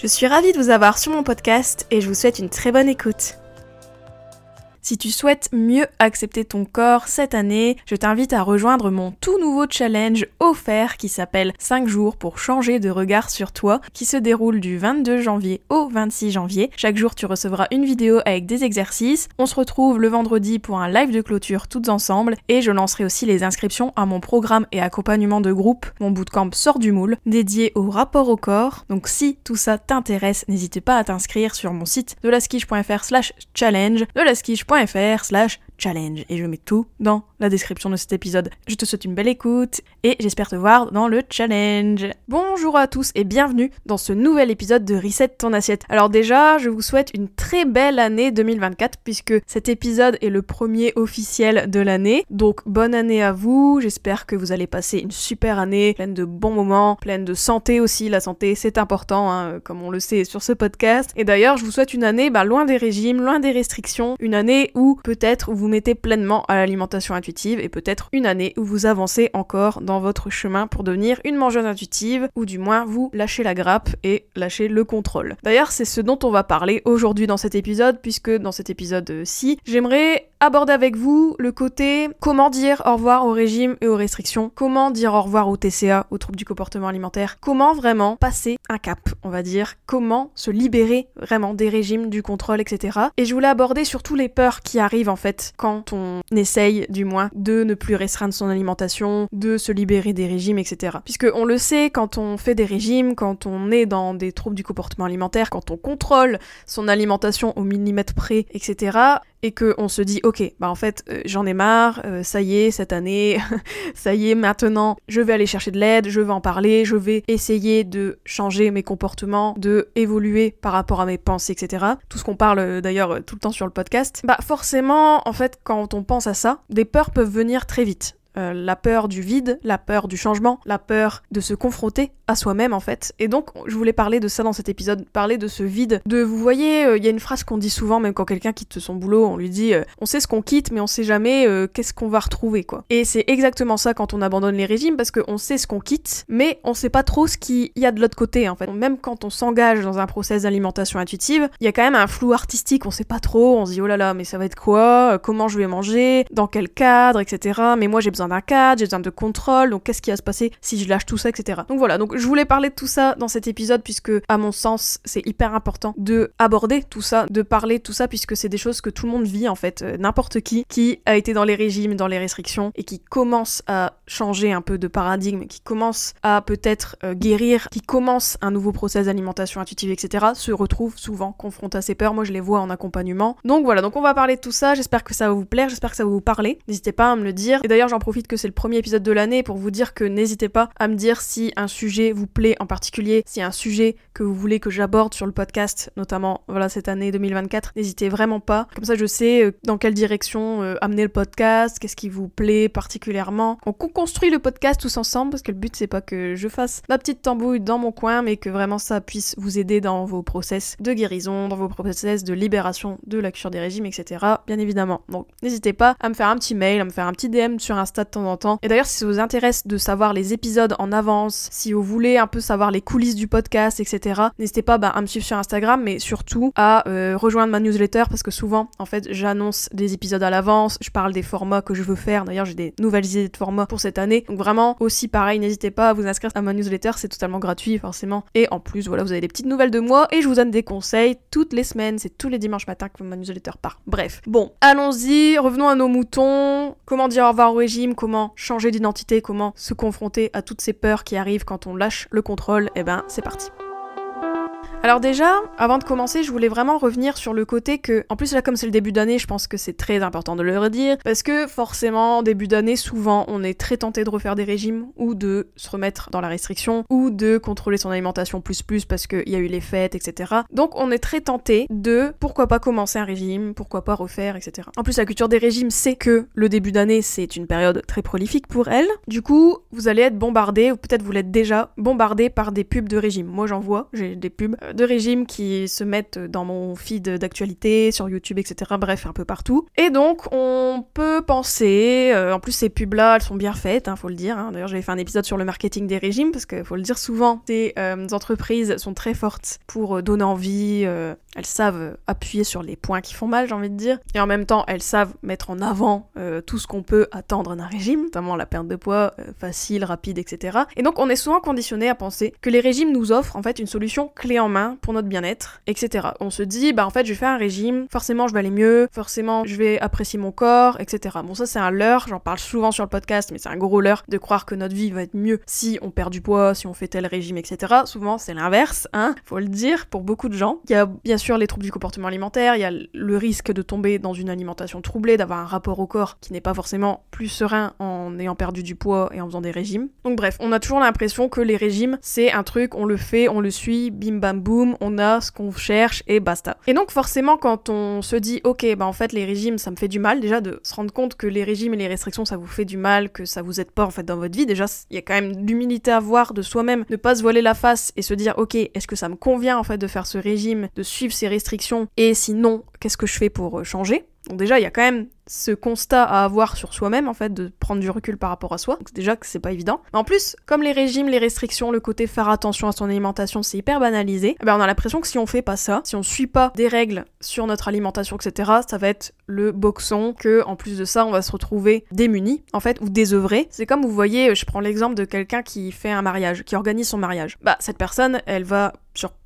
Je suis ravie de vous avoir sur mon podcast et je vous souhaite une très bonne écoute. Si tu souhaites mieux accepter ton corps cette année, je t'invite à rejoindre mon tout nouveau challenge offert qui s'appelle 5 jours pour changer de regard sur toi, qui se déroule du 22 janvier au 26 janvier. Chaque jour, tu recevras une vidéo avec des exercices. On se retrouve le vendredi pour un live de clôture toutes ensemble et je lancerai aussi les inscriptions à mon programme et accompagnement de groupe, mon bootcamp sort du moule, dédié au rapport au corps. Donc si tout ça t'intéresse, n'hésite pas à t'inscrire sur mon site de slash challenge, de slash challenge et je mets tout dans la description de cet épisode. Je te souhaite une belle écoute et j'espère te voir dans le challenge. Bonjour à tous et bienvenue dans ce nouvel épisode de Reset ton assiette. Alors déjà, je vous souhaite une très belle année 2024 puisque cet épisode est le premier officiel de l'année. Donc bonne année à vous, j'espère que vous allez passer une super année pleine de bons moments, pleine de santé aussi. La santé c'est important hein, comme on le sait sur ce podcast. Et d'ailleurs, je vous souhaite une année bah, loin des régimes, loin des restrictions, une année où peut-être vous mettez pleinement à l'alimentation intuitive et peut-être une année où vous avancez encore dans votre chemin pour devenir une mangeuse intuitive ou du moins vous lâchez la grappe et lâchez le contrôle. D'ailleurs, c'est ce dont on va parler aujourd'hui dans cet épisode puisque dans cet épisode-ci, j'aimerais aborder avec vous le côté comment dire au revoir au régime et aux restrictions, comment dire au revoir au TCA, aux troubles du comportement alimentaire, comment vraiment passer un cap, on va dire, comment se libérer vraiment des régimes, du contrôle, etc. Et je voulais aborder surtout les peurs qui arrivent en fait quand on essaye du moins de ne plus restreindre son alimentation, de se libérer des régimes, etc. Puisque on le sait, quand on fait des régimes, quand on est dans des troubles du comportement alimentaire, quand on contrôle son alimentation au millimètre près, etc., et que on se dit ok bah en fait euh, j'en ai marre euh, ça y est cette année ça y est maintenant je vais aller chercher de l'aide je vais en parler je vais essayer de changer mes comportements de évoluer par rapport à mes pensées etc tout ce qu'on parle euh, d'ailleurs tout le temps sur le podcast. Bah forcément en fait quand on pense à ça des peurs peuvent venir très vite la peur du vide, la peur du changement, la peur de se confronter à soi-même en fait. Et donc je voulais parler de ça dans cet épisode, parler de ce vide. De vous voyez, euh, il y a une phrase qu'on dit souvent, même quand quelqu'un quitte son boulot, on lui dit euh, on sait ce qu'on quitte, mais on sait jamais euh, qu'est-ce qu'on va retrouver quoi. Et c'est exactement ça quand on abandonne les régimes, parce qu'on sait ce qu'on quitte, mais on sait pas trop ce qu'il y a de l'autre côté en fait. Même quand on s'engage dans un process d'alimentation intuitive, il y a quand même un flou artistique, on sait pas trop, on se dit oh là là, mais ça va être quoi Comment je vais manger Dans quel cadre, etc. Mais moi j'ai d'un cadre, j'ai besoin de contrôle, donc qu'est-ce qui va se passer si je lâche tout ça, etc. Donc voilà, donc je voulais parler de tout ça dans cet épisode puisque, à mon sens, c'est hyper important de aborder tout ça, de parler de tout ça puisque c'est des choses que tout le monde vit en fait, euh, n'importe qui qui a été dans les régimes, dans les restrictions et qui commence à changer un peu de paradigme, qui commence à peut-être euh, guérir, qui commence un nouveau process d'alimentation intuitive, etc., se retrouve souvent confronté à ces peurs. Moi, je les vois en accompagnement. Donc voilà, donc on va parler de tout ça. J'espère que ça va vous plaire, j'espère que ça va vous parler. N'hésitez pas à me le dire. Et d'ailleurs, j'en profite que c'est le premier épisode de l'année pour vous dire que n'hésitez pas à me dire si un sujet vous plaît en particulier, a un sujet que vous voulez que j'aborde sur le podcast, notamment voilà cette année 2024, n'hésitez vraiment pas. Comme ça je sais euh, dans quelle direction euh, amener le podcast, qu'est-ce qui vous plaît particulièrement. On construit le podcast tous ensemble parce que le but c'est pas que je fasse ma petite tambouille dans mon coin, mais que vraiment ça puisse vous aider dans vos process de guérison, dans vos process de libération de la cure des régimes, etc. Bien évidemment. Donc n'hésitez pas à me faire un petit mail, à me faire un petit DM sur De temps en temps. Et d'ailleurs si ça vous intéresse de savoir les épisodes en avance, si vous voulez un peu savoir les coulisses du podcast, etc. N'hésitez pas bah, à me suivre sur Instagram, mais surtout à euh, rejoindre ma newsletter parce que souvent, en fait, j'annonce des épisodes à l'avance, je parle des formats que je veux faire. D'ailleurs, j'ai des nouvelles idées de formats pour cette année. Donc vraiment, aussi pareil, n'hésitez pas à vous inscrire à ma newsletter, c'est totalement gratuit forcément. Et en plus, voilà, vous avez des petites nouvelles de moi et je vous donne des conseils toutes les semaines. C'est tous les dimanches matin que ma newsletter part. Bref, bon, allons-y, revenons à nos moutons. Comment dire au revoir au régime, comment changer d'identité, comment se confronter à toutes ces peurs qui arrivent quand on lâche le contrôle. Et eh ben, c'est parti. Alors déjà, avant de commencer, je voulais vraiment revenir sur le côté que, en plus là comme c'est le début d'année, je pense que c'est très important de le redire, parce que forcément, début d'année, souvent, on est très tenté de refaire des régimes, ou de se remettre dans la restriction, ou de contrôler son alimentation plus plus parce qu'il y a eu les fêtes, etc. Donc on est très tenté de, pourquoi pas commencer un régime, pourquoi pas refaire, etc. En plus, la culture des régimes sait que le début d'année, c'est une période très prolifique pour elle. Du coup, vous allez être bombardé, ou peut-être vous l'êtes déjà, bombardé par des pubs de régime. Moi j'en vois, j'ai des pubs de régime qui se mettent dans mon feed d'actualité, sur YouTube, etc. Bref, un peu partout. Et donc, on peut penser, euh, en plus ces pubs-là, elles sont bien faites, hein, faut le dire. Hein. D'ailleurs, j'avais fait un épisode sur le marketing des régimes, parce que faut le dire souvent, ces euh, entreprises sont très fortes pour euh, donner envie, elles savent appuyer sur les points qui font mal, j'ai envie de dire. Et en même temps, elles savent mettre en avant tout ce qu'on peut attendre d'un régime, notamment la perte de poids facile, rapide, etc. Et donc, on est souvent conditionné à penser que les régimes nous offrent en fait une solution clé en main pour notre bien-être, etc. On se dit, bah en fait, je vais faire un régime, forcément je vais aller mieux, forcément je vais apprécier mon corps, etc. Bon, ça c'est un leurre, j'en parle souvent sur le podcast, mais c'est un gros leurre de croire que notre vie va être mieux si on perd du poids, si on fait tel régime, etc. Souvent c'est l'inverse, hein, faut le dire, pour beaucoup de gens. Il y a bien sûr les troubles du comportement alimentaire, il y a le risque de tomber dans une alimentation troublée, d'avoir un rapport au corps qui n'est pas forcément plus serein en ayant perdu du poids et en faisant des régimes. Donc bref, on a toujours l'impression que les régimes, c'est un truc, on le fait, on le suit, bim bam boum, on a ce qu'on cherche et basta. Et donc forcément quand on se dit ok bah en fait les régimes ça me fait du mal déjà de se rendre compte que les régimes et les restrictions ça vous fait du mal, que ça vous aide pas en fait dans votre vie, déjà il y a quand même l'humilité à avoir de soi-même, ne pas se voiler la face et se dire ok est-ce que ça me convient en fait de faire ce régime, de suivre ces restrictions et sinon qu'est-ce que je fais pour euh, changer? Donc déjà, il y a quand même ce constat à avoir sur soi-même, en fait, de prendre du recul par rapport à soi. Donc déjà que c'est pas évident. Mais en plus, comme les régimes, les restrictions, le côté faire attention à son alimentation, c'est hyper banalisé, eh ben on a l'impression que si on fait pas ça, si on suit pas des règles sur notre alimentation, etc., ça va être le boxon, que en plus de ça, on va se retrouver démuni, en fait, ou désœuvré. C'est comme vous voyez, je prends l'exemple de quelqu'un qui fait un mariage, qui organise son mariage. Bah, cette personne, elle va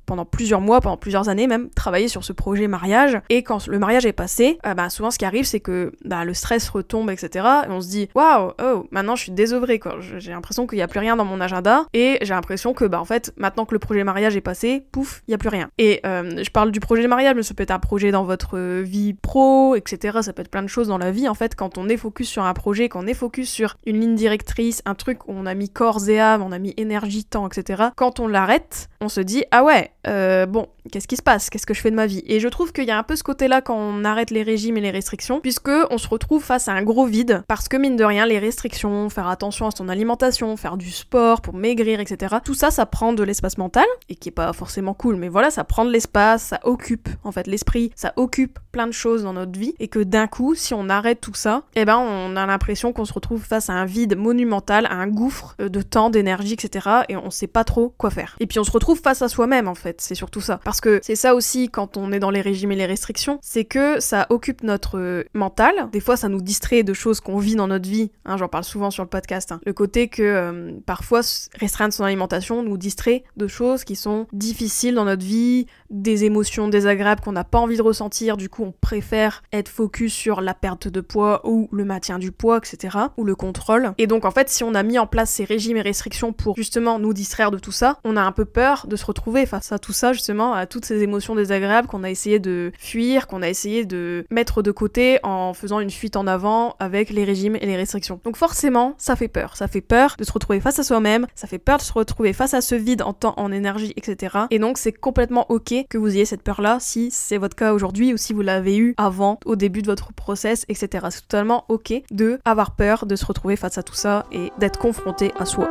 pendant plusieurs mois, pendant plusieurs années même, travailler sur ce projet mariage. Et quand le mariage est passé, euh, bah, souvent ce qui arrive, c'est que bah, le stress retombe, etc. Et on se dit, waouh, oh, maintenant je suis désœuvrée. J'ai l'impression qu'il n'y a plus rien dans mon agenda. Et j'ai l'impression que, bah, en fait, maintenant que le projet mariage est passé, pouf, il n'y a plus rien. Et euh, je parle du projet mariage, mais ça peut être un projet dans votre vie pro, etc. Ça peut être plein de choses dans la vie, en fait, quand on est focus sur un projet, quand on est focus sur une ligne directrice, un truc où on a mis corps et âme, on a mis énergie, temps, etc. Quand on l'arrête, on se dit, ah 外 euh, bon, qu'est-ce qui se passe? Qu'est-ce que je fais de ma vie? Et je trouve qu'il y a un peu ce côté-là quand on arrête les régimes et les restrictions, puisque on se retrouve face à un gros vide, parce que mine de rien, les restrictions, faire attention à son alimentation, faire du sport pour maigrir, etc. Tout ça, ça prend de l'espace mental, et qui est pas forcément cool, mais voilà, ça prend de l'espace, ça occupe en fait l'esprit, ça occupe plein de choses dans notre vie, et que d'un coup, si on arrête tout ça, eh ben on a l'impression qu'on se retrouve face à un vide monumental, à un gouffre de temps, d'énergie, etc. Et on sait pas trop quoi faire. Et puis on se retrouve face à soi-même en fait, c'est surtout ça. Parce que c'est ça aussi quand on est dans les régimes et les restrictions, c'est que ça occupe notre euh, mental. Des fois, ça nous distrait de choses qu'on vit dans notre vie. Hein, J'en parle souvent sur le podcast. Hein. Le côté que euh, parfois restreindre son alimentation nous distrait de choses qui sont difficiles dans notre vie, des émotions désagréables qu'on n'a pas envie de ressentir. Du coup, on préfère être focus sur la perte de poids ou le maintien du poids, etc. Ou le contrôle. Et donc, en fait, si on a mis en place ces régimes et restrictions pour justement nous distraire de tout ça, on a un peu peur de se retrouver face à tout ça, justement, à toutes ces émotions désagréables qu'on a essayé de fuir, qu'on a essayé de mettre de côté en faisant une fuite en avant avec les régimes et les restrictions. Donc forcément, ça fait peur. Ça fait peur de se retrouver face à soi-même, ça fait peur de se retrouver face à ce vide en temps, en énergie, etc. Et donc c'est complètement ok que vous ayez cette peur-là si c'est votre cas aujourd'hui ou si vous l'avez eu avant, au début de votre process, etc. C'est totalement ok de avoir peur de se retrouver face à tout ça et d'être confronté à soi.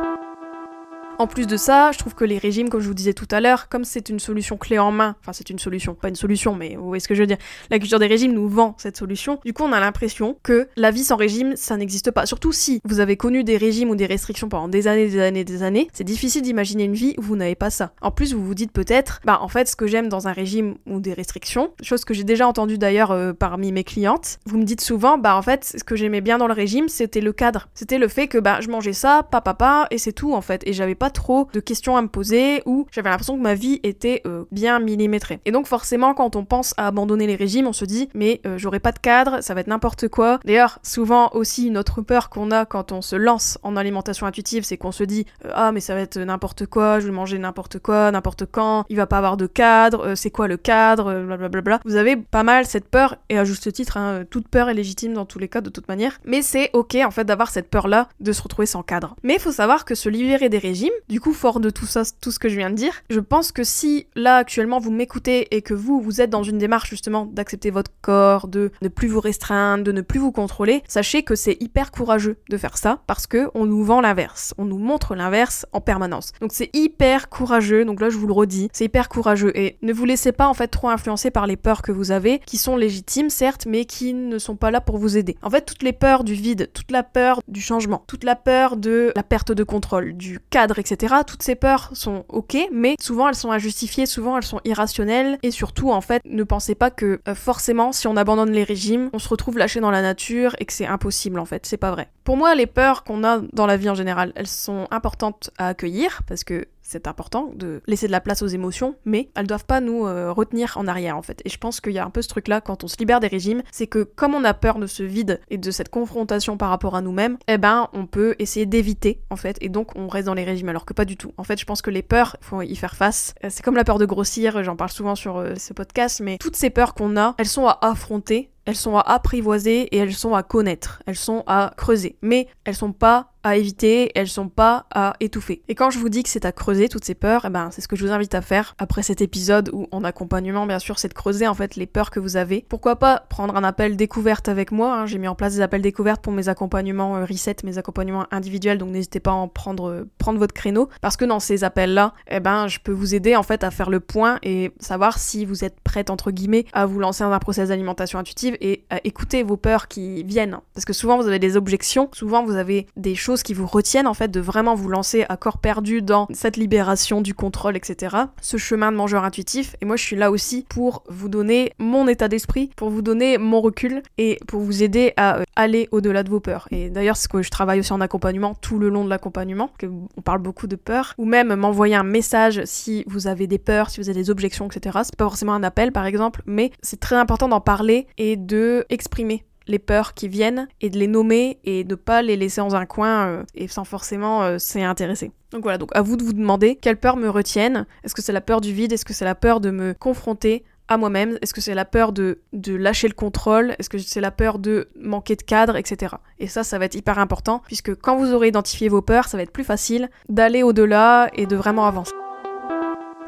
En plus de ça, je trouve que les régimes, comme je vous disais tout à l'heure, comme c'est une solution clé en main, enfin c'est une solution, pas une solution, mais vous voyez ce que je veux dire, la culture des régimes nous vend cette solution, du coup on a l'impression que la vie sans régime, ça n'existe pas. Surtout si vous avez connu des régimes ou des restrictions pendant des années, des années, des années, c'est difficile d'imaginer une vie où vous n'avez pas ça. En plus, vous vous dites peut-être, bah en fait ce que j'aime dans un régime ou des restrictions, chose que j'ai déjà entendu d'ailleurs euh, parmi mes clientes, vous me dites souvent, bah en fait ce que j'aimais bien dans le régime, c'était le cadre. C'était le fait que bah je mangeais ça, papa, papa, et c'est tout en fait, et j'avais pas pas trop de questions à me poser, où j'avais l'impression que ma vie était euh, bien millimétrée. Et donc forcément, quand on pense à abandonner les régimes, on se dit mais euh, j'aurai pas de cadre, ça va être n'importe quoi. D'ailleurs, souvent aussi une autre peur qu'on a quand on se lance en alimentation intuitive, c'est qu'on se dit euh, ah mais ça va être n'importe quoi, je vais manger n'importe quoi, n'importe quand, il va pas avoir de cadre, c'est quoi le cadre, blablabla. Vous avez pas mal cette peur et à juste titre, hein, toute peur est légitime dans tous les cas de toute manière, mais c'est ok en fait d'avoir cette peur là de se retrouver sans cadre. Mais il faut savoir que se libérer des régimes, du coup fort de tout ça, tout ce que je viens de dire, je pense que si là actuellement vous m'écoutez et que vous, vous êtes dans une démarche justement d'accepter votre corps, de ne plus vous restreindre, de ne plus vous contrôler, sachez que c'est hyper courageux de faire ça parce que on nous vend l'inverse, on nous montre l'inverse en permanence. Donc c'est hyper courageux, donc là je vous le redis, c'est hyper courageux et ne vous laissez pas en fait trop influencer par les peurs que vous avez, qui sont légitimes certes, mais qui ne sont pas là pour vous aider. En fait, toutes les peurs du vide, toute la peur du changement, toute la peur de la perte de contrôle, du cadre, etc. Toutes ces peurs sont ok, mais souvent elles sont injustifiées, souvent elles sont irrationnelles, et surtout en fait, ne pensez pas que euh, forcément si on abandonne les régimes, on se retrouve lâché dans la nature et que c'est impossible en fait, c'est pas vrai. Pour moi, les peurs qu'on a dans la vie en général, elles sont importantes à accueillir parce que c'est important de laisser de la place aux émotions, mais elles doivent pas nous euh, retenir en arrière en fait. Et je pense qu'il y a un peu ce truc là quand on se libère des régimes, c'est que comme on a peur de ce vide et de cette confrontation par rapport à nous-mêmes, eh ben on peut essayer d'éviter en fait, et donc on reste dans les régimes alors que pas du tout. En fait, je pense que les peurs, faut y faire face. Euh, c'est comme la peur de grossir, j'en parle souvent sur euh, ce podcast, mais toutes ces peurs qu'on a, elles sont à affronter elles sont à apprivoiser et elles sont à connaître, elles sont à creuser. Mais elles sont pas à éviter, elles sont pas à étouffer. Et quand je vous dis que c'est à creuser toutes ces peurs, eh ben c'est ce que je vous invite à faire après cet épisode où en accompagnement bien sûr c'est de creuser en fait les peurs que vous avez. Pourquoi pas prendre un appel découverte avec moi, hein. j'ai mis en place des appels découvertes pour mes accompagnements euh, reset, mes accompagnements individuels, donc n'hésitez pas à en prendre, euh, prendre votre créneau, parce que dans ces appels là, eh ben je peux vous aider en fait à faire le point et savoir si vous êtes prête entre guillemets à vous lancer dans un process d'alimentation intuitive et à écouter vos peurs qui viennent. Parce que souvent vous avez des objections, souvent vous avez des choses qui vous retiennent en fait de vraiment vous lancer à corps perdu dans cette libération du contrôle, etc. Ce chemin de mangeur intuitif. Et moi, je suis là aussi pour vous donner mon état d'esprit, pour vous donner mon recul et pour vous aider à euh, aller au-delà de vos peurs. Et d'ailleurs, c'est ce que je travaille aussi en accompagnement tout le long de l'accompagnement, on parle beaucoup de peur, ou même m'envoyer un message si vous avez des peurs, si vous avez des objections, etc. C'est pas forcément un appel, par exemple, mais c'est très important d'en parler et de exprimer les peurs qui viennent et de les nommer et de pas les laisser dans un coin euh, et sans forcément euh, s'y intéresser. Donc voilà, donc à vous de vous demander quelles peurs me retiennent. Est-ce que c'est la peur du vide? Est-ce que c'est la peur de me confronter à moi-même? Est-ce que c'est la peur de, de lâcher le contrôle? Est-ce que c'est la peur de manquer de cadre, etc. Et ça, ça va être hyper important, puisque quand vous aurez identifié vos peurs, ça va être plus facile d'aller au-delà et de vraiment avancer.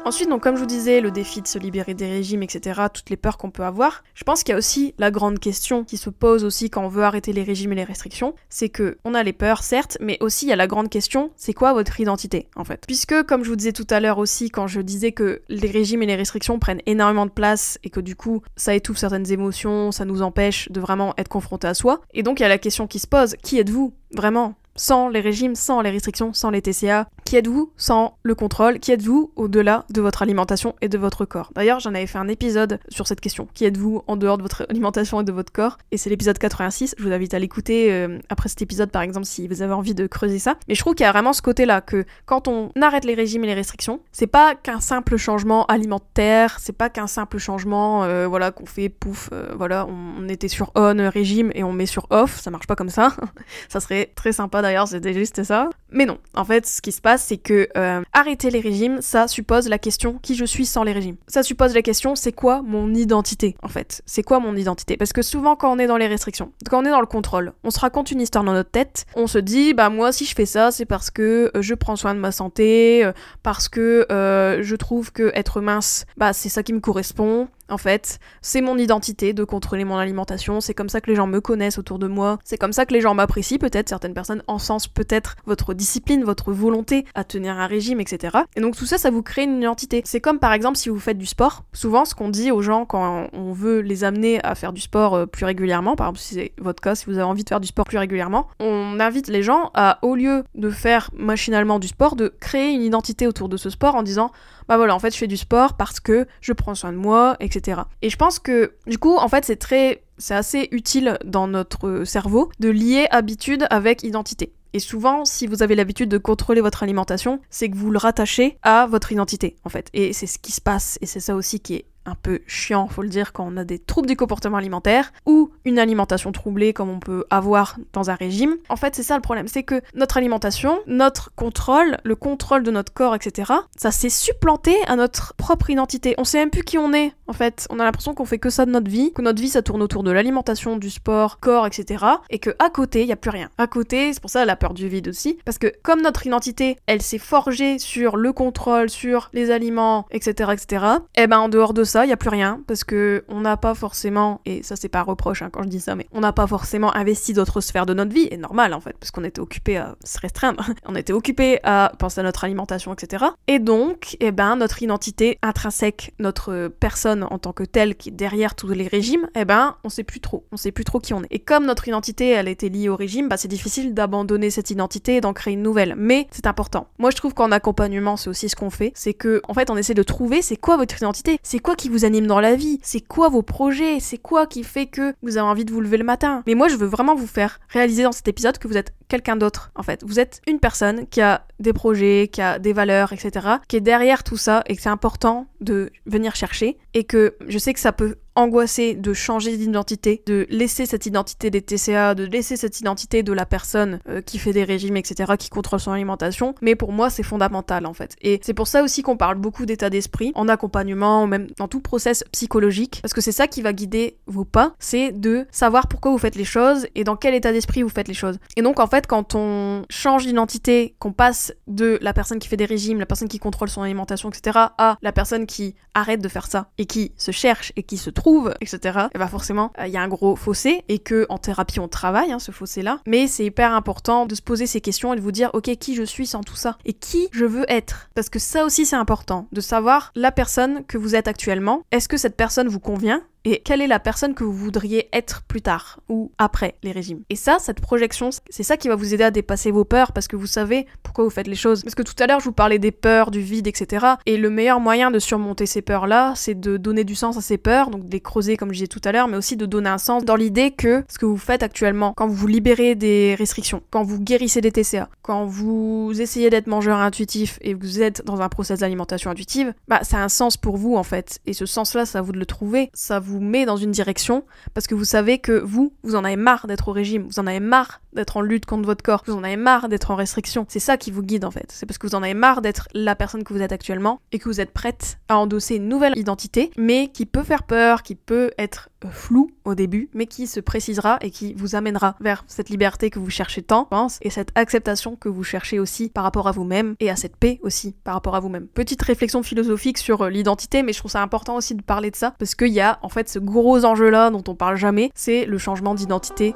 Ensuite, donc comme je vous disais, le défi de se libérer des régimes, etc., toutes les peurs qu'on peut avoir, je pense qu'il y a aussi la grande question qui se pose aussi quand on veut arrêter les régimes et les restrictions, c'est que on a les peurs, certes, mais aussi il y a la grande question, c'est quoi votre identité, en fait? Puisque, comme je vous disais tout à l'heure aussi, quand je disais que les régimes et les restrictions prennent énormément de place et que du coup, ça étouffe certaines émotions, ça nous empêche de vraiment être confronté à soi, et donc il y a la question qui se pose, qui êtes-vous Vraiment? Sans les régimes, sans les restrictions, sans les TCA Qui êtes-vous sans le contrôle? Qui êtes-vous au-delà de votre alimentation et de votre corps? D'ailleurs, j'en avais fait un épisode sur cette question. Qui êtes-vous en dehors de votre alimentation et de votre corps? Et c'est l'épisode 86. Je vous invite à l'écouter euh, après cet épisode, par exemple, si vous avez envie de creuser ça. Mais je trouve qu'il y a vraiment ce côté-là que quand on arrête les régimes et les restrictions, c'est pas qu'un simple changement alimentaire, c'est pas qu'un simple changement, euh, voilà, qu'on fait pouf, euh, voilà, on, était sur on régime et on met sur off. Ça marche pas comme ça. ça serait très sympa d'ailleurs, c'était juste ça. Mais non, en fait, ce qui se passe, c'est que euh, arrêter les régimes, ça suppose la question qui je suis sans les régimes? Ça suppose la question, c'est quoi mon identité, en fait? C'est quoi mon identité? Parce que souvent, quand on est dans les restrictions, quand on est dans le contrôle, on se raconte une histoire dans notre tête, on se dit, bah moi, si je fais ça, c'est parce que euh, je prends soin de ma santé, euh, parce que je trouve que être mince, bah c'est ça qui me correspond, en fait. C'est mon identité de contrôler mon alimentation, c'est comme ça que les gens me connaissent autour de moi, c'est comme ça que les gens m'apprécient, peut-être certaines personnes encensent peut-être votre discipline, votre volonté à tenir un régime, etc. Et donc tout ça, ça vous crée une identité. C'est comme par exemple si vous faites du sport, souvent ce qu'on dit aux gens quand on veut les amener à faire du sport euh, plus régulièrement, par exemple si c'est votre cas, si vous avez envie de faire du sport plus régulièrement, on invite les gens à, au lieu de faire machinalement du sport, de créer une identité autour de ce sport en disant bah voilà, en fait, je fais du sport parce que je prends soin de moi, etc. Et je pense que, du coup, en fait, c'est très c'est assez utile dans notre cerveau de lier habitude avec identité. Et souvent, si vous avez l'habitude de contrôler votre alimentation, c'est que vous le rattachez à votre identité, en fait. Et c'est ce qui se passe, et c'est ça aussi qui est un peu chiant, faut le dire, quand on a des troubles du comportement alimentaire ou une alimentation troublée comme on peut avoir dans un régime. En fait, c'est ça le problème, c'est que notre alimentation, notre contrôle, le contrôle de notre corps, etc., ça s'est supplanté à notre propre identité. On sait même plus qui on est, en fait. On a l'impression qu'on fait que ça de notre vie, que notre vie ça tourne autour de l'alimentation, du sport, corps, etc. Et que à côté, il y a plus rien. À côté, c'est pour ça la peur du vide aussi, parce que comme notre identité, elle s'est forgée sur le contrôle, sur les aliments, etc., etc. Et ben en dehors de ça, il y a plus rien parce que on n'a pas forcément, et ça c'est pas un reproche hein, quand je dis ça, mais on n'a pas forcément investi d'autres sphères de notre vie, et normal en fait, parce qu'on était occupé à se restreindre, on était occupé à penser à notre alimentation, etc. Et donc, eh ben, notre identité intrinsèque, notre personne en tant que telle qui est derrière tous les régimes, eh ben, on sait plus trop, on sait plus trop qui on est. Et comme notre identité, elle était liée au régime, bah c'est difficile d'abandonner cette identité et d'en créer une nouvelle. Mais c'est important. Moi, je trouve qu'en accompagnement, c'est aussi ce qu'on fait, c'est que, en fait, on essaie de trouver c'est quoi votre identité, c'est quoi qui vous anime dans la vie, c'est quoi vos projets, c'est quoi qui fait que vous avez envie de vous lever le matin? Mais moi, je veux vraiment vous faire réaliser dans cet épisode que vous êtes quelqu'un d'autre, en fait. Vous êtes une personne qui a des projets, qui a des valeurs, etc., qui est derrière tout ça et que c'est important de venir chercher et que je sais que ça peut angoissé de changer d'identité, de laisser cette identité des TCA, de laisser cette identité de la personne euh, qui fait des régimes, etc., qui contrôle son alimentation. Mais pour moi, c'est fondamental en fait. Et c'est pour ça aussi qu'on parle beaucoup d'état d'esprit en accompagnement, même dans tout process psychologique, parce que c'est ça qui va guider vos pas, c'est de savoir pourquoi vous faites les choses et dans quel état d'esprit vous faites les choses. Et donc en fait, quand on change d'identité, qu'on passe de la personne qui fait des régimes, la personne qui contrôle son alimentation, etc., à la personne qui arrête de faire ça et qui se cherche et qui se trouve etc. Et bah forcément, il y a un gros fossé et que en thérapie on travaille hein, ce fossé-là. Mais c'est hyper important de se poser ces questions et de vous dire ok qui je suis sans tout ça? Et qui je veux être? Parce que ça aussi c'est important de savoir la personne que vous êtes actuellement. Est-ce que cette personne vous convient? Quelle est la personne que vous voudriez être plus tard ou après les régimes? Et ça, cette projection, c'est ça qui va vous aider à dépasser vos peurs parce que vous savez pourquoi vous faites les choses. Parce que tout à l'heure, je vous parlais des peurs, du vide, etc. Et le meilleur moyen de surmonter ces peurs-là, c'est de donner du sens à ces peurs, donc de les creuser comme je disais tout à l'heure, mais aussi de donner un sens dans l'idée que ce que vous faites actuellement, quand vous libérez des restrictions, quand vous guérissez des TCA, quand vous essayez d'être mangeur intuitif et vous êtes dans un process d'alimentation intuitive, bah ça a un sens pour vous en fait. Et ce sens-là, ça vous de le trouver, ça vous met dans une direction parce que vous savez que vous, vous en avez marre d'être au régime, vous en avez marre d'être en lutte contre votre corps, vous en avez marre d'être en restriction. C'est ça qui vous guide en fait. C'est parce que vous en avez marre d'être la personne que vous êtes actuellement et que vous êtes prête à endosser une nouvelle identité, mais qui peut faire peur, qui peut être euh, floue au début, mais qui se précisera et qui vous amènera vers cette liberté que vous cherchez tant, pense, et cette acceptation que vous cherchez aussi par rapport à vous-même et à cette paix aussi par rapport à vous-même. Petite réflexion philosophique sur euh, l'identité, mais je trouve ça important aussi de parler de ça parce qu'il y a en fait ce gros enjeu là dont on parle jamais, c'est le changement d'identité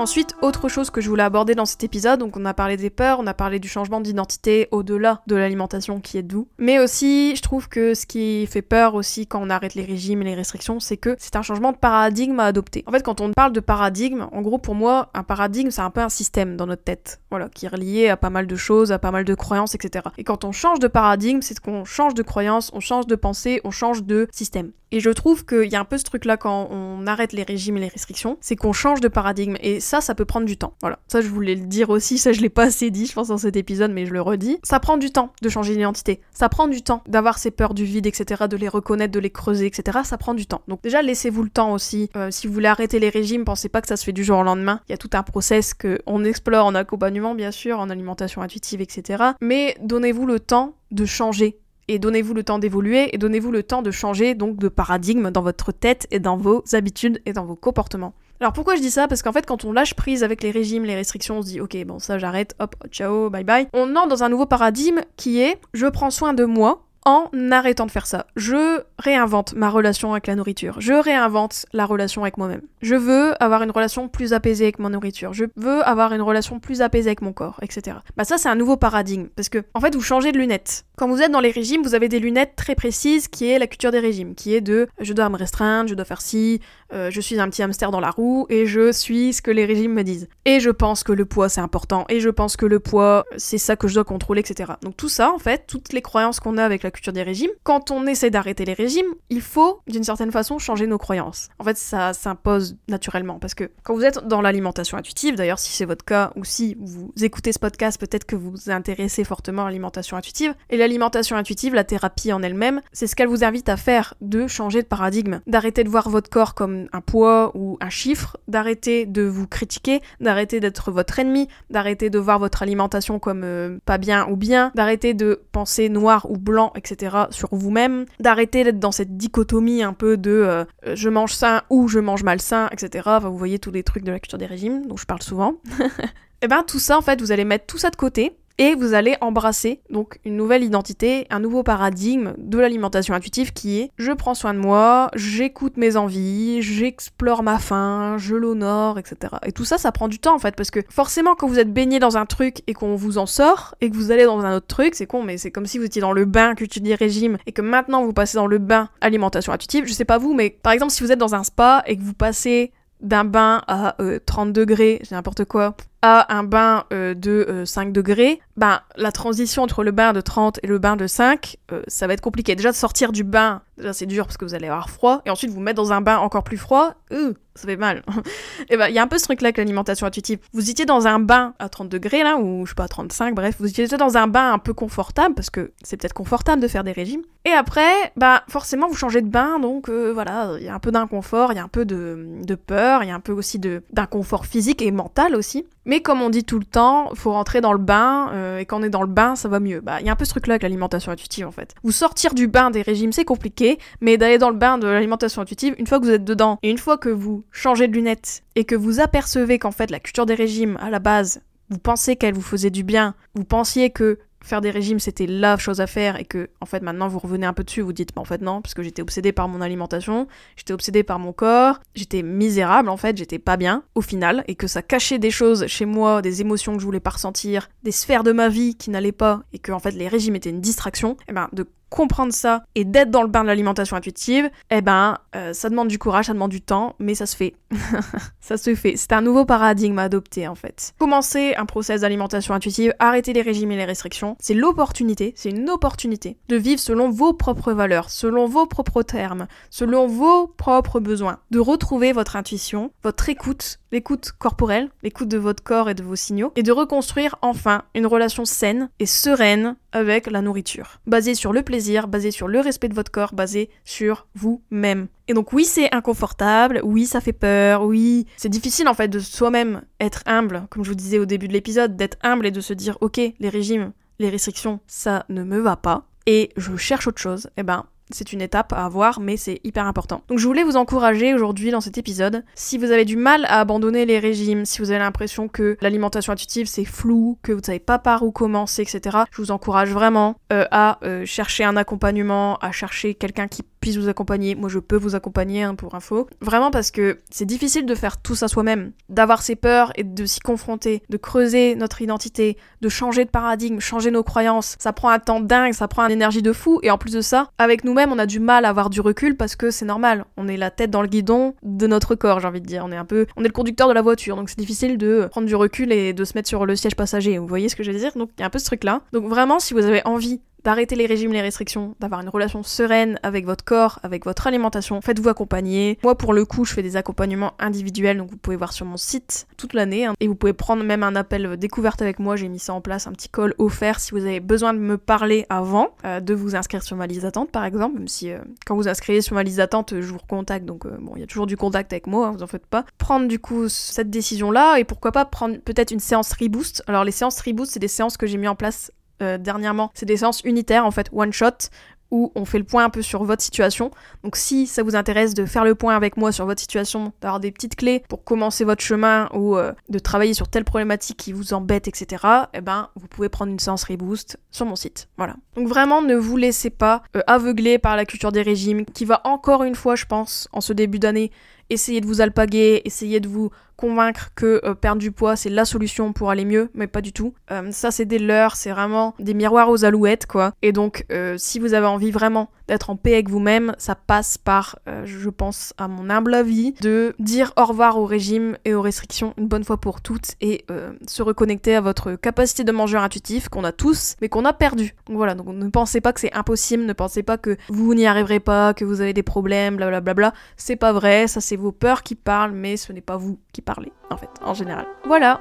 Ensuite, autre chose que je voulais aborder dans cet épisode, donc on a parlé des peurs, on a parlé du changement d'identité au-delà de l'alimentation qui est doux. Mais aussi, je trouve que ce qui fait peur aussi quand on arrête les régimes et les restrictions, c'est que c'est un changement de paradigme à adopter. En fait, quand on parle de paradigme, en gros pour moi, un paradigme c'est un peu un système dans notre tête, voilà, qui est relié à pas mal de choses, à pas mal de croyances, etc. Et quand on change de paradigme, c'est qu'on change de croyances, on change de pensée, on change de système. Et je trouve qu'il y a un peu ce truc-là quand on arrête les régimes et les restrictions, c'est qu'on change de paradigme. Et ça, ça peut prendre du temps. Voilà. Ça, je voulais le dire aussi, ça, je l'ai pas assez dit, je pense, dans cet épisode, mais je le redis. Ça prend du temps de changer d'identité. Ça prend du temps d'avoir ces peurs du vide, etc., de les reconnaître, de les creuser, etc. Ça prend du temps. Donc, déjà, laissez-vous le temps aussi. Euh, si vous voulez arrêter les régimes, pensez pas que ça se fait du jour au lendemain. Il y a tout un process qu'on explore en accompagnement, bien sûr, en alimentation intuitive, etc. Mais donnez-vous le temps de changer et donnez-vous le temps d'évoluer et donnez-vous le temps de changer donc de paradigme dans votre tête et dans vos habitudes et dans vos comportements. Alors pourquoi je dis ça? Parce qu'en fait quand on lâche prise avec les régimes, les restrictions, on se dit ok bon ça j'arrête, hop, ciao, bye bye. On entre dans un nouveau paradigme qui est je prends soin de moi en arrêtant de faire ça. Je réinvente ma relation avec la nourriture. Je réinvente la relation avec moi-même. Je veux avoir une relation plus apaisée avec ma nourriture. Je veux avoir une relation plus apaisée avec mon corps, etc. Bah ça c'est un nouveau paradigme parce que en fait vous changez de lunettes. Quand vous êtes dans les régimes, vous avez des lunettes très précises qui est la culture des régimes, qui est de je dois me restreindre, je dois faire ci, euh, je suis un petit hamster dans la roue et je suis ce que les régimes me disent. Et je pense que le poids c'est important et je pense que le poids c'est ça que je dois contrôler, etc. Donc tout ça en fait, toutes les croyances qu'on a avec la culture des régimes, quand on essaie d'arrêter les régimes, il faut d'une certaine façon changer nos croyances. En fait, ça s'impose naturellement parce que quand vous êtes dans l'alimentation intuitive, d'ailleurs si c'est votre cas ou si vous écoutez ce podcast, peut-être que vous vous intéressez fortement à l'alimentation intuitive. Et l'alimentation intuitive, la thérapie en elle-même, c'est ce qu'elle vous invite à faire, de changer de paradigme, d'arrêter de voir votre corps comme un poids ou un chiffre, d'arrêter de vous critiquer, d'arrêter d'être votre ennemi, d'arrêter de voir votre alimentation comme euh, pas bien ou bien, d'arrêter de penser noir ou blanc, etc. sur vous-même, d'arrêter d'être dans cette dichotomie un peu de euh, je mange sain ou je mange malsain, etc. Vous voyez tous les trucs de la culture des régimes dont je parle souvent. Et eh ben tout ça en fait, vous allez mettre tout ça de côté et vous allez embrasser donc une nouvelle identité, un nouveau paradigme de l'alimentation intuitive qui est je prends soin de moi, j'écoute mes envies, j'explore ma faim, je l'honore, etc. Et tout ça, ça prend du temps en fait parce que forcément quand vous êtes baigné dans un truc et qu'on vous en sort et que vous allez dans un autre truc, c'est con mais c'est comme si vous étiez dans le bain que tu dis régime et que maintenant vous passez dans le bain alimentation intuitive. Je sais pas vous, mais par exemple si vous êtes dans un spa et que vous passez d'un bain à 30 euh, degrés, j'ai n'importe quoi, à un bain euh, de 5 euh, degrés, ben, la transition entre le bain de 30 et le bain de 5, euh, ça va être compliqué. Déjà de sortir du bain, déjà c'est dur parce que vous allez avoir froid, et ensuite vous mettre dans un bain encore plus froid, ça fait mal. et ben il y a un peu ce truc là avec l'alimentation intuitive. Vous étiez dans un bain à 30 degrés là, ou je sais pas, 35, bref, vous étiez dans un bain un peu confortable, parce que c'est peut-être confortable de faire des régimes. Et après, bah forcément vous changez de bain, donc voilà, il y a un peu d'inconfort, il y a un peu de, de peur, il y a un peu aussi d'inconfort physique et mental aussi. Mais comme on dit tout le temps, faut rentrer dans le bain, euh, et quand on est dans le bain, ça va mieux. Bah, il y a un peu ce truc-là avec l'alimentation intuitive, en fait. Vous sortir du bain des régimes, c'est compliqué, mais d'aller dans le bain de l'alimentation intuitive, une fois que vous êtes dedans, et une fois que vous changez de lunettes, et que vous apercevez qu'en fait, la culture des régimes, à la base, vous pensez qu'elle vous faisait du bien, vous pensiez que faire des régimes c'était la chose à faire et que en fait maintenant vous revenez un peu dessus, vous dites bah, en fait non parce que j'étais obsédée par mon alimentation, j'étais obsédée par mon corps, j'étais misérable en fait, j'étais pas bien au final et que ça cachait des choses chez moi, des émotions que je voulais pas ressentir, des sphères de ma vie qui n'allaient pas et que en fait les régimes étaient une distraction, et eh ben de comprendre ça et d'être dans le bain de l'alimentation intuitive, eh ben, euh, ça demande du courage, ça demande du temps, mais ça se fait. ça se fait. C'est un nouveau paradigme à adopter, en fait. Commencer un process d'alimentation intuitive, arrêter les régimes et les restrictions, c'est l'opportunité, c'est une opportunité de vivre selon vos propres valeurs, selon vos propres termes, selon vos propres besoins, de retrouver votre intuition, votre écoute, l'écoute corporelle, l'écoute de votre corps et de vos signaux, et de reconstruire enfin une relation saine et sereine avec la nourriture, basée sur le plaisir, basée sur le respect de votre corps, basée sur vous-même. Et donc oui, c'est inconfortable, oui, ça fait peur, oui, c'est difficile en fait de soi-même être humble, comme je vous disais au début de l'épisode, d'être humble et de se dire ok, les régimes, les restrictions, ça ne me va pas, et je cherche autre chose, et eh ben c'est une étape à avoir, mais c'est hyper important. Donc je voulais vous encourager aujourd'hui dans cet épisode. Si vous avez du mal à abandonner les régimes, si vous avez l'impression que l'alimentation intuitive c'est flou, que vous ne savez pas par où commencer, etc., je vous encourage vraiment euh, à euh, chercher un accompagnement, à chercher quelqu'un qui puisse vous accompagner. Moi, je peux vous accompagner hein, pour info. Vraiment parce que c'est difficile de faire tout ça soi-même, d'avoir ses peurs et de s'y confronter, de creuser notre identité, de changer de paradigme, changer nos croyances. Ça prend un temps dingue, ça prend une énergie de fou. Et en plus de ça, avec nous-mêmes, on a du mal à avoir du recul parce que c'est normal. On est la tête dans le guidon de notre corps, j'ai envie de dire. On est un peu, on est le conducteur de la voiture, donc c'est difficile de prendre du recul et de se mettre sur le siège passager. Vous voyez ce que je veux dire? Donc il y a un peu ce truc-là. Donc vraiment, si vous avez envie d'arrêter les régimes, les restrictions, d'avoir une relation sereine avec votre corps, avec votre alimentation. Faites-vous accompagner. Moi, pour le coup, je fais des accompagnements individuels, donc vous pouvez voir sur mon site toute l'année. Hein. et vous pouvez prendre même un appel découverte avec moi. J'ai mis ça en place, un petit call offert si vous avez besoin de me parler avant euh, de vous inscrire sur ma liste d'attente, par exemple. Même si euh, quand vous inscrivez sur ma liste d'attente, je vous recontacte. Donc euh, bon, il y a toujours du contact avec moi, hein, vous en faites pas. Prendre du coup cette décision-là et pourquoi pas prendre peut-être une séance Reboost. Alors les séances Reboost, c'est des séances que j'ai mis en place euh, dernièrement, c'est des séances unitaires en fait, one shot, où on fait le point un peu sur votre situation. Donc si ça vous intéresse de faire le point avec moi sur votre situation, d'avoir des petites clés pour commencer votre chemin ou euh, de travailler sur telle problématique qui vous embête, etc., eh ben vous pouvez prendre une séance Reboost sur mon site. Voilà. Donc vraiment ne vous laissez pas euh, aveugler par la culture des régimes qui va encore une fois, je pense, en ce début d'année, essayer de vous alpaguer, essayer de vous convaincre que euh, perdre du poids c'est la solution pour aller mieux, mais pas du tout. Euh, ça c'est des leurres, c'est vraiment des miroirs aux alouettes quoi. Et donc euh, si vous avez envie vraiment d'être en paix avec vous-même, ça passe par, je pense à mon humble avis, de dire au revoir au régime et aux restrictions une bonne fois pour toutes et se reconnecter à votre capacité de manger intuitif qu'on a tous, mais qu'on a perdu. Donc voilà, donc ne pensez pas que c'est impossible, ne pensez pas que vous n'y arriverez pas, que vous avez des problèmes, blablabla. Bla bla bla. C'est pas vrai, ça c'est vos peurs qui parlent, mais ce n'est pas vous qui parlez en fait, en général. Voilà.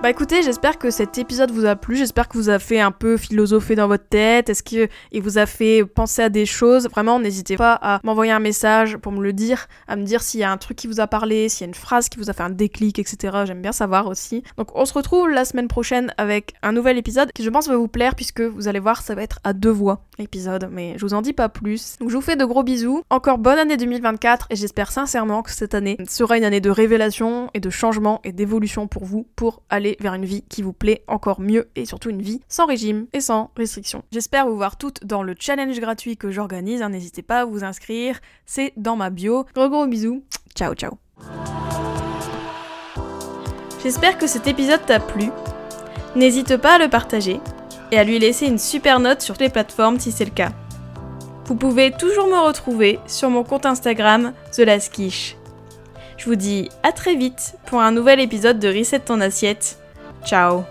Bah écoutez, j'espère que cet épisode vous a plu, j'espère que vous a fait un peu philosopher dans votre tête, est-ce que il vous a fait penser à des choses Vraiment, n'hésitez pas à m'envoyer un message pour me le dire, à me dire s'il y a un truc qui vous a parlé, s'il y a une phrase qui vous a fait un déclic, etc. J'aime bien savoir aussi. Donc on se retrouve la semaine prochaine avec un nouvel épisode qui je pense va vous plaire puisque vous allez voir, ça va être à deux voix l'épisode, mais je vous en dis pas plus. Donc je vous fais de gros bisous, encore bonne année 2024 et j'espère sincèrement que cette année sera une année de révélation et de changement et d'évolution pour vous pour aller vers une vie qui vous plaît encore mieux et surtout une vie sans régime et sans restriction. J'espère vous voir toutes dans le challenge gratuit que j'organise, hein, n'hésitez pas à vous inscrire, c'est dans ma bio. Gros gros bisous, ciao ciao. J'espère que cet épisode t'a plu. N'hésite pas à le partager et à lui laisser une super note sur les plateformes si c'est le cas. Vous pouvez toujours me retrouver sur mon compte Instagram The je vous dis à très vite pour un nouvel épisode de Reset ton assiette. Ciao